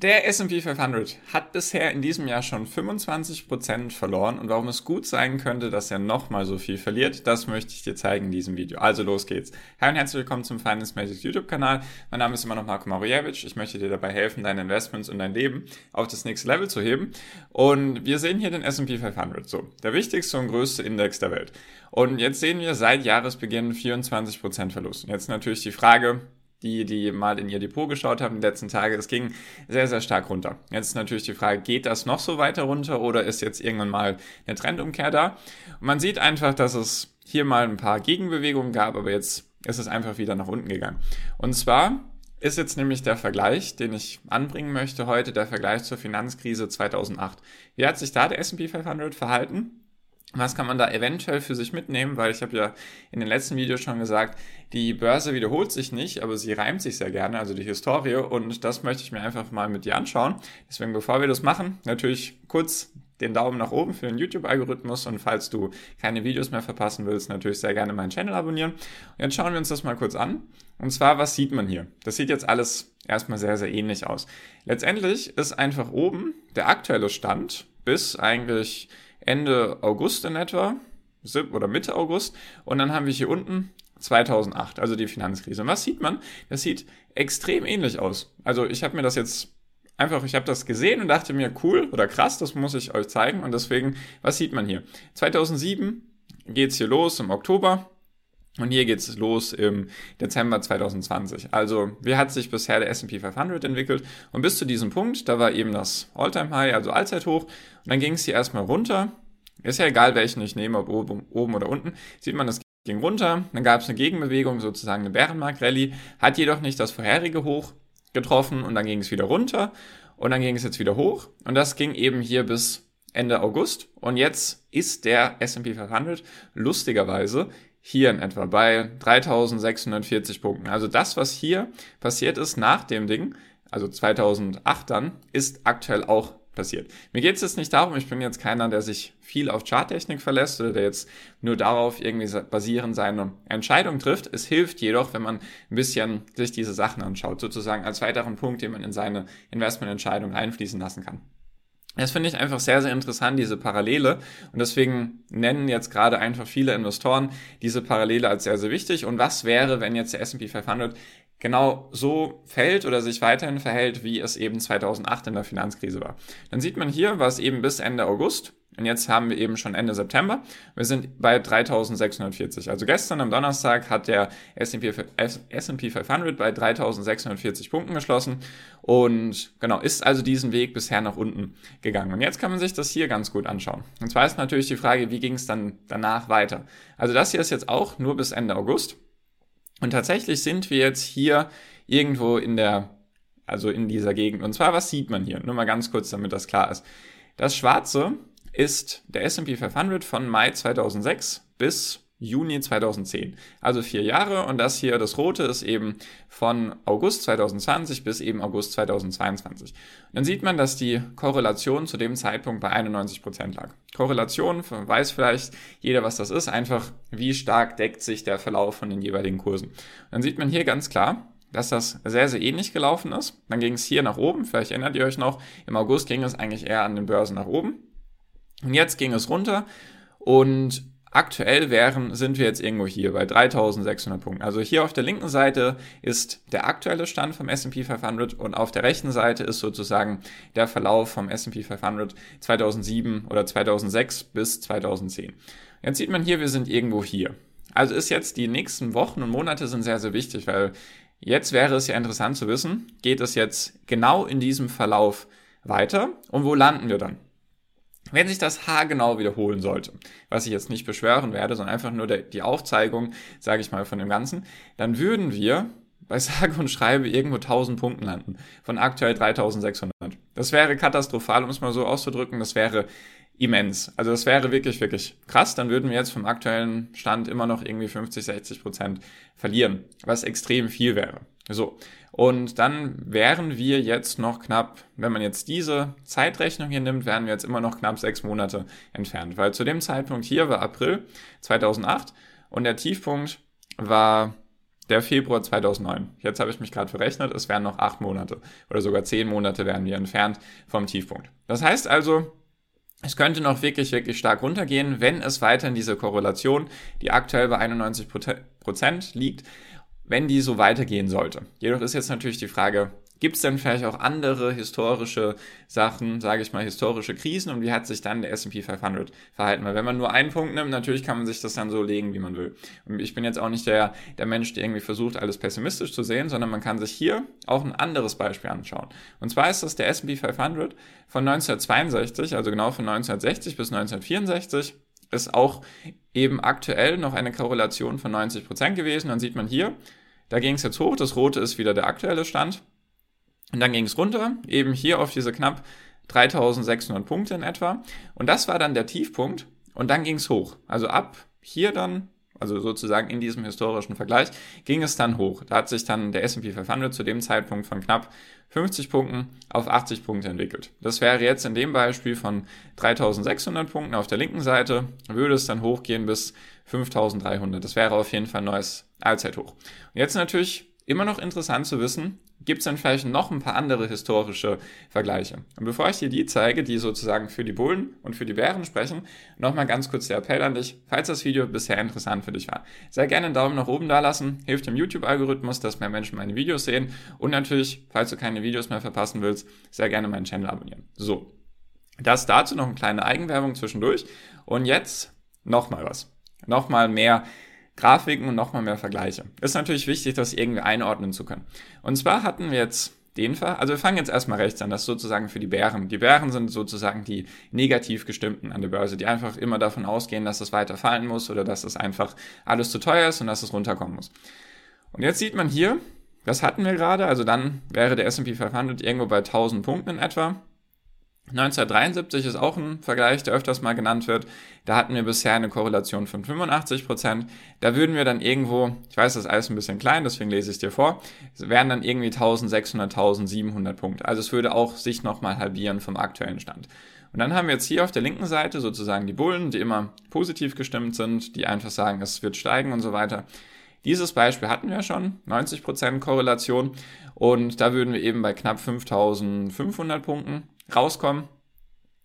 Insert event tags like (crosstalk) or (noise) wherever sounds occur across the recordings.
Der S&P 500 hat bisher in diesem Jahr schon 25% verloren und warum es gut sein könnte, dass er nochmal so viel verliert, das möchte ich dir zeigen in diesem Video. Also los geht's. Hi und herzlich willkommen zum Finance Magic YouTube Kanal. Mein Name ist immer noch Marco Marujewicz. Ich möchte dir dabei helfen, deine Investments und dein Leben auf das nächste Level zu heben. Und wir sehen hier den S&P 500, so der wichtigste und größte Index der Welt. Und jetzt sehen wir seit Jahresbeginn 24% Verlust. Und jetzt natürlich die Frage, die, die mal in ihr Depot geschaut haben die letzten Tage, es ging sehr, sehr stark runter. Jetzt ist natürlich die Frage, geht das noch so weiter runter oder ist jetzt irgendwann mal eine Trendumkehr da? Und man sieht einfach, dass es hier mal ein paar Gegenbewegungen gab, aber jetzt ist es einfach wieder nach unten gegangen. Und zwar ist jetzt nämlich der Vergleich, den ich anbringen möchte heute, der Vergleich zur Finanzkrise 2008. Wie hat sich da der S&P 500 verhalten? Was kann man da eventuell für sich mitnehmen? Weil ich habe ja in den letzten Videos schon gesagt, die Börse wiederholt sich nicht, aber sie reimt sich sehr gerne, also die Historie. Und das möchte ich mir einfach mal mit dir anschauen. Deswegen, bevor wir das machen, natürlich kurz den Daumen nach oben für den YouTube-Algorithmus und falls du keine Videos mehr verpassen willst, natürlich sehr gerne meinen Channel abonnieren. Und jetzt schauen wir uns das mal kurz an. Und zwar, was sieht man hier? Das sieht jetzt alles erstmal sehr, sehr ähnlich aus. Letztendlich ist einfach oben der aktuelle Stand bis eigentlich Ende August in etwa, oder Mitte August. Und dann haben wir hier unten 2008, also die Finanzkrise. Und was sieht man? Das sieht extrem ähnlich aus. Also ich habe mir das jetzt einfach, ich habe das gesehen und dachte mir, cool oder krass, das muss ich euch zeigen. Und deswegen, was sieht man hier? 2007 geht's hier los im Oktober. Und hier geht's los im Dezember 2020. Also, wie hat sich bisher der S&P 500 entwickelt? Und bis zu diesem Punkt, da war eben das All-Time-High, also Allzeithoch. Und dann ging es hier erstmal runter. Ist ja egal, welchen ich nehme, ob oben, oben oder unten. Sieht man, das ging runter. Dann gab es eine Gegenbewegung, sozusagen eine Bärenmarkt-Rallye. Hat jedoch nicht das vorherige Hoch getroffen. Und dann ging es wieder runter. Und dann ging es jetzt wieder hoch. Und das ging eben hier bis Ende August. Und jetzt ist der S&P 500 lustigerweise hier in etwa bei 3640 Punkten. Also das, was hier passiert ist nach dem Ding, also 2008 dann, ist aktuell auch passiert. Mir geht es jetzt nicht darum, ich bin jetzt keiner, der sich viel auf Charttechnik verlässt oder der jetzt nur darauf irgendwie basierend seine Entscheidung trifft. Es hilft jedoch, wenn man ein bisschen sich diese Sachen anschaut, sozusagen als weiteren Punkt, den man in seine Investmententscheidung einfließen lassen kann. Das finde ich einfach sehr, sehr interessant, diese Parallele. Und deswegen nennen jetzt gerade einfach viele Investoren diese Parallele als sehr, sehr wichtig. Und was wäre, wenn jetzt der S&P 500 genau so fällt oder sich weiterhin verhält, wie es eben 2008 in der Finanzkrise war? Dann sieht man hier, was eben bis Ende August und jetzt haben wir eben schon Ende September. Wir sind bei 3640. Also gestern am Donnerstag hat der S&P 500 bei 3640 Punkten geschlossen und genau, ist also diesen Weg bisher nach unten gegangen. Und jetzt kann man sich das hier ganz gut anschauen. Und zwar ist natürlich die Frage, wie ging es dann danach weiter? Also das hier ist jetzt auch nur bis Ende August. Und tatsächlich sind wir jetzt hier irgendwo in der, also in dieser Gegend. Und zwar, was sieht man hier? Nur mal ganz kurz, damit das klar ist. Das Schwarze ist der S&P 500 von Mai 2006 bis Juni 2010. Also vier Jahre und das hier, das rote, ist eben von August 2020 bis eben August 2022. Und dann sieht man, dass die Korrelation zu dem Zeitpunkt bei 91 Prozent lag. Korrelation, weiß vielleicht jeder, was das ist, einfach wie stark deckt sich der Verlauf von den jeweiligen Kursen. Und dann sieht man hier ganz klar, dass das sehr, sehr ähnlich gelaufen ist. Dann ging es hier nach oben, vielleicht erinnert ihr euch noch, im August ging es eigentlich eher an den Börsen nach oben. Und jetzt ging es runter und aktuell wären, sind wir jetzt irgendwo hier bei 3600 Punkten. Also hier auf der linken Seite ist der aktuelle Stand vom S&P 500 und auf der rechten Seite ist sozusagen der Verlauf vom S&P 500 2007 oder 2006 bis 2010. Jetzt sieht man hier, wir sind irgendwo hier. Also ist jetzt die nächsten Wochen und Monate sind sehr, sehr wichtig, weil jetzt wäre es ja interessant zu wissen, geht es jetzt genau in diesem Verlauf weiter und wo landen wir dann? Wenn sich das haargenau wiederholen sollte, was ich jetzt nicht beschwören werde, sondern einfach nur der, die Aufzeigung, sage ich mal, von dem Ganzen, dann würden wir bei (laughs) sage und schreibe irgendwo 1000 Punkten landen, von aktuell 3600. Das wäre katastrophal, um es mal so auszudrücken, das wäre immens. Also das wäre wirklich, wirklich krass. Dann würden wir jetzt vom aktuellen Stand immer noch irgendwie 50, 60 Prozent verlieren, was extrem viel wäre. So. Und dann wären wir jetzt noch knapp, wenn man jetzt diese Zeitrechnung hier nimmt, wären wir jetzt immer noch knapp sechs Monate entfernt. Weil zu dem Zeitpunkt hier war April 2008 und der Tiefpunkt war der Februar 2009. Jetzt habe ich mich gerade verrechnet, es wären noch acht Monate oder sogar zehn Monate wären wir entfernt vom Tiefpunkt. Das heißt also, es könnte noch wirklich, wirklich stark runtergehen, wenn es weiter in dieser Korrelation, die aktuell bei 91 Prozent liegt, wenn die so weitergehen sollte. Jedoch ist jetzt natürlich die Frage, Gibt es denn vielleicht auch andere historische Sachen, sage ich mal, historische Krisen und wie hat sich dann der S&P 500 verhalten? Weil wenn man nur einen Punkt nimmt, natürlich kann man sich das dann so legen, wie man will. Und ich bin jetzt auch nicht der, der Mensch, der irgendwie versucht, alles pessimistisch zu sehen, sondern man kann sich hier auch ein anderes Beispiel anschauen. Und zwar ist das der S&P 500 von 1962, also genau von 1960 bis 1964 ist auch eben aktuell noch eine Korrelation von 90 Prozent gewesen. Dann sieht man hier, da ging es jetzt hoch, das rote ist wieder der aktuelle Stand. Und dann ging es runter, eben hier auf diese knapp 3600 Punkte in etwa. Und das war dann der Tiefpunkt. Und dann ging es hoch. Also ab hier dann, also sozusagen in diesem historischen Vergleich, ging es dann hoch. Da hat sich dann der S&P 500 zu dem Zeitpunkt von knapp 50 Punkten auf 80 Punkte entwickelt. Das wäre jetzt in dem Beispiel von 3600 Punkten auf der linken Seite, würde es dann hochgehen bis 5300. Das wäre auf jeden Fall ein neues Allzeithoch. Und jetzt natürlich immer noch interessant zu wissen, gibt es dann vielleicht noch ein paar andere historische Vergleiche. Und bevor ich dir die zeige, die sozusagen für die Bullen und für die Bären sprechen, nochmal ganz kurz der Appell an dich, falls das Video bisher interessant für dich war. Sehr gerne einen Daumen nach oben da lassen, hilft dem YouTube-Algorithmus, dass mehr Menschen meine Videos sehen und natürlich, falls du keine Videos mehr verpassen willst, sehr gerne meinen Channel abonnieren. So, das dazu noch eine kleine Eigenwerbung zwischendurch und jetzt nochmal was. Nochmal mehr Grafiken und nochmal mehr Vergleiche. Ist natürlich wichtig, das irgendwie einordnen zu können. Und zwar hatten wir jetzt den Fall, also wir fangen jetzt erstmal rechts an, das sozusagen für die Bären. Die Bären sind sozusagen die negativ gestimmten an der Börse, die einfach immer davon ausgehen, dass es weiter fallen muss oder dass es einfach alles zu teuer ist und dass es runterkommen muss. Und jetzt sieht man hier, das hatten wir gerade, also dann wäre der S&P 500 irgendwo bei 1000 Punkten in etwa. 1973 ist auch ein Vergleich, der öfters mal genannt wird. Da hatten wir bisher eine Korrelation von 85 Prozent. Da würden wir dann irgendwo, ich weiß, das ist alles ein bisschen klein, deswegen lese ich es dir vor, wären dann irgendwie 1600, 1700 Punkte. Also es würde auch sich nochmal halbieren vom aktuellen Stand. Und dann haben wir jetzt hier auf der linken Seite sozusagen die Bullen, die immer positiv gestimmt sind, die einfach sagen, es wird steigen und so weiter. Dieses Beispiel hatten wir schon, 90% Korrelation. Und da würden wir eben bei knapp 5500 Punkten rauskommen.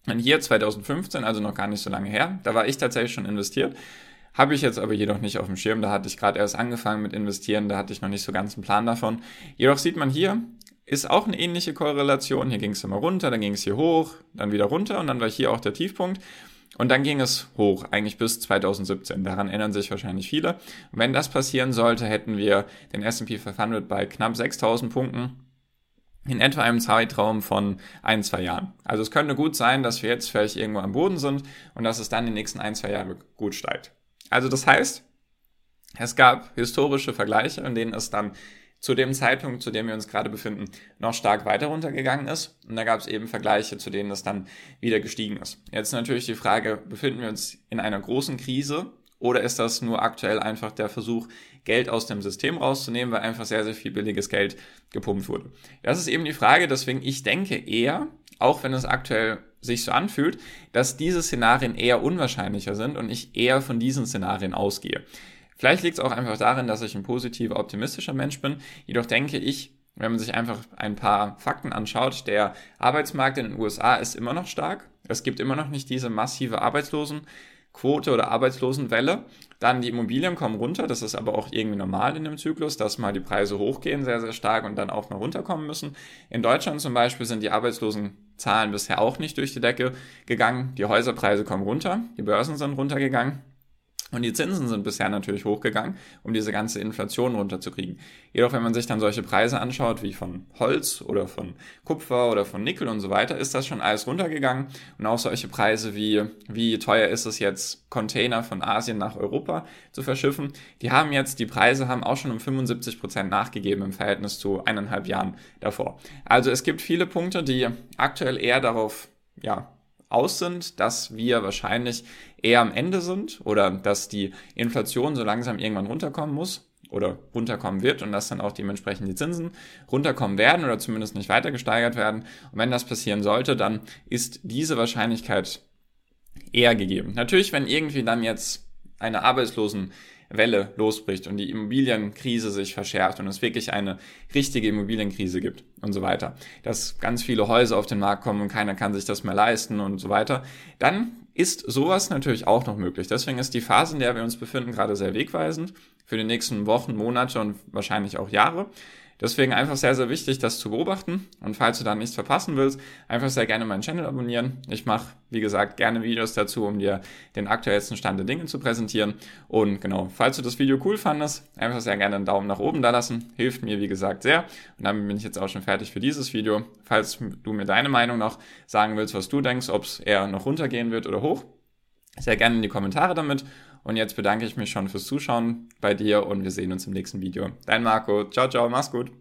Und hier 2015, also noch gar nicht so lange her, da war ich tatsächlich schon investiert. Habe ich jetzt aber jedoch nicht auf dem Schirm. Da hatte ich gerade erst angefangen mit investieren. Da hatte ich noch nicht so ganz einen Plan davon. Jedoch sieht man hier, ist auch eine ähnliche Korrelation. Hier ging es immer runter, dann ging es hier hoch, dann wieder runter und dann war hier auch der Tiefpunkt. Und dann ging es hoch, eigentlich bis 2017. Daran erinnern sich wahrscheinlich viele. Und wenn das passieren sollte, hätten wir den S&P 500 bei knapp 6000 Punkten in etwa einem Zeitraum von ein, zwei Jahren. Also es könnte gut sein, dass wir jetzt vielleicht irgendwo am Boden sind und dass es dann in den nächsten ein, zwei Jahren gut steigt. Also das heißt, es gab historische Vergleiche, in denen es dann zu dem Zeitpunkt, zu dem wir uns gerade befinden, noch stark weiter runtergegangen ist. Und da gab es eben Vergleiche, zu denen es dann wieder gestiegen ist. Jetzt natürlich die Frage, befinden wir uns in einer großen Krise oder ist das nur aktuell einfach der Versuch, Geld aus dem System rauszunehmen, weil einfach sehr, sehr viel billiges Geld gepumpt wurde? Das ist eben die Frage, deswegen ich denke eher, auch wenn es aktuell sich so anfühlt, dass diese Szenarien eher unwahrscheinlicher sind und ich eher von diesen Szenarien ausgehe. Vielleicht liegt es auch einfach darin, dass ich ein positiver, optimistischer Mensch bin. Jedoch denke ich, wenn man sich einfach ein paar Fakten anschaut, der Arbeitsmarkt in den USA ist immer noch stark. Es gibt immer noch nicht diese massive Arbeitslosen. Quote oder Arbeitslosenwelle. Dann die Immobilien kommen runter, das ist aber auch irgendwie normal in dem Zyklus, dass mal die Preise hochgehen sehr, sehr stark und dann auch mal runterkommen müssen. In Deutschland zum Beispiel sind die Arbeitslosenzahlen bisher auch nicht durch die Decke gegangen. Die Häuserpreise kommen runter, die Börsen sind runtergegangen. Und die Zinsen sind bisher natürlich hochgegangen, um diese ganze Inflation runterzukriegen. Jedoch, wenn man sich dann solche Preise anschaut, wie von Holz oder von Kupfer oder von Nickel und so weiter, ist das schon alles runtergegangen. Und auch solche Preise wie, wie teuer ist es jetzt, Container von Asien nach Europa zu verschiffen, die haben jetzt, die Preise haben auch schon um 75 Prozent nachgegeben im Verhältnis zu eineinhalb Jahren davor. Also es gibt viele Punkte, die aktuell eher darauf, ja, aus sind, dass wir wahrscheinlich eher am Ende sind oder dass die Inflation so langsam irgendwann runterkommen muss oder runterkommen wird und dass dann auch dementsprechend die Zinsen runterkommen werden oder zumindest nicht weiter gesteigert werden. Und wenn das passieren sollte, dann ist diese Wahrscheinlichkeit eher gegeben. Natürlich, wenn irgendwie dann jetzt eine Arbeitslosen Welle losbricht und die Immobilienkrise sich verschärft und es wirklich eine richtige Immobilienkrise gibt und so weiter, dass ganz viele Häuser auf den Markt kommen und keiner kann sich das mehr leisten und so weiter, dann ist sowas natürlich auch noch möglich. Deswegen ist die Phase, in der wir uns befinden, gerade sehr wegweisend für die nächsten Wochen, Monate und wahrscheinlich auch Jahre. Deswegen einfach sehr, sehr wichtig, das zu beobachten. Und falls du da nichts verpassen willst, einfach sehr gerne meinen Channel abonnieren. Ich mache, wie gesagt, gerne Videos dazu, um dir den aktuellsten Stand der Dinge zu präsentieren. Und genau, falls du das Video cool fandest, einfach sehr gerne einen Daumen nach oben da lassen. Hilft mir, wie gesagt, sehr. Und damit bin ich jetzt auch schon fertig für dieses Video. Falls du mir deine Meinung noch sagen willst, was du denkst, ob es eher noch runtergehen wird oder hoch, sehr gerne in die Kommentare damit. Und jetzt bedanke ich mich schon fürs Zuschauen bei dir und wir sehen uns im nächsten Video. Dein Marco. Ciao, ciao, mach's gut.